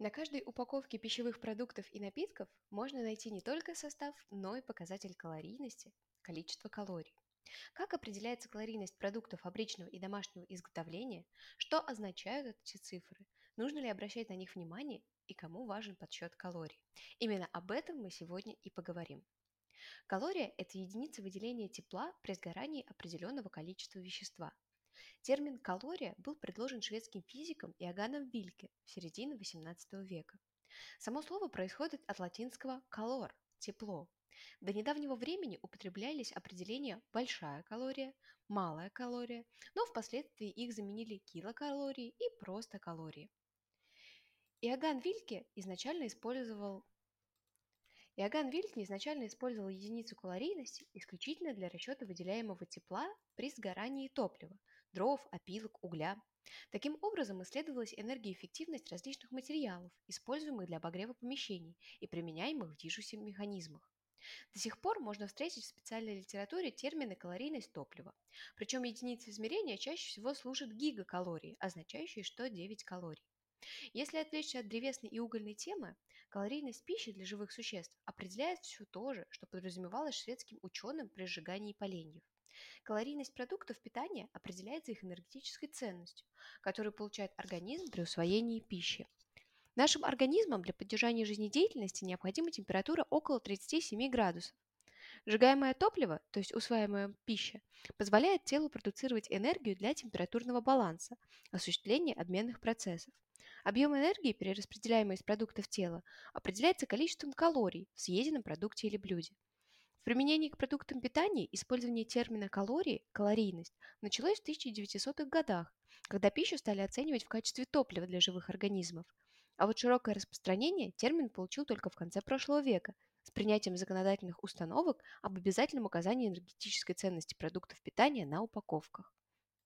На каждой упаковке пищевых продуктов и напитков можно найти не только состав, но и показатель калорийности, количество калорий. Как определяется калорийность продуктов фабричного и домашнего изготовления, что означают эти цифры, нужно ли обращать на них внимание и кому важен подсчет калорий. Именно об этом мы сегодня и поговорим. Калория – это единица выделения тепла при сгорании определенного количества вещества. Термин «калория» был предложен шведским физиком Иоганном Вильке в середине XVIII века. Само слово происходит от латинского «calor» – «тепло». До недавнего времени употреблялись определения «большая калория», «малая калория», но впоследствии их заменили килокалории и просто калории. Иоганн Вильке изначально использовал Иоганн Вильке изначально использовал единицу калорийности исключительно для расчета выделяемого тепла при сгорании топлива, дров, опилок, угля. Таким образом, исследовалась энергоэффективность различных материалов, используемых для обогрева помещений и применяемых в движущихся механизмах. До сих пор можно встретить в специальной литературе термины калорийность топлива. Причем единицей измерения чаще всего служат гигакалории, означающие, что 9 калорий. Если отвлечься от древесной и угольной темы, калорийность пищи для живых существ определяет все то же, что подразумевалось шведским ученым при сжигании поленьев. Калорийность продуктов питания определяется их энергетической ценностью, которую получает организм при усвоении пищи. Нашим организмам для поддержания жизнедеятельности необходима температура около 37 градусов. Сжигаемое топливо, то есть усваиваемая пища, позволяет телу продуцировать энергию для температурного баланса, осуществления обменных процессов. Объем энергии, перераспределяемый из продуктов тела, определяется количеством калорий в съеденном продукте или блюде. В применении к продуктам питания использование термина «калории» – калорийность началось в 1900-х годах, когда пищу стали оценивать в качестве топлива для живых организмов. А вот широкое распространение термин получил только в конце прошлого века с принятием законодательных установок об обязательном указании энергетической ценности продуктов питания на упаковках.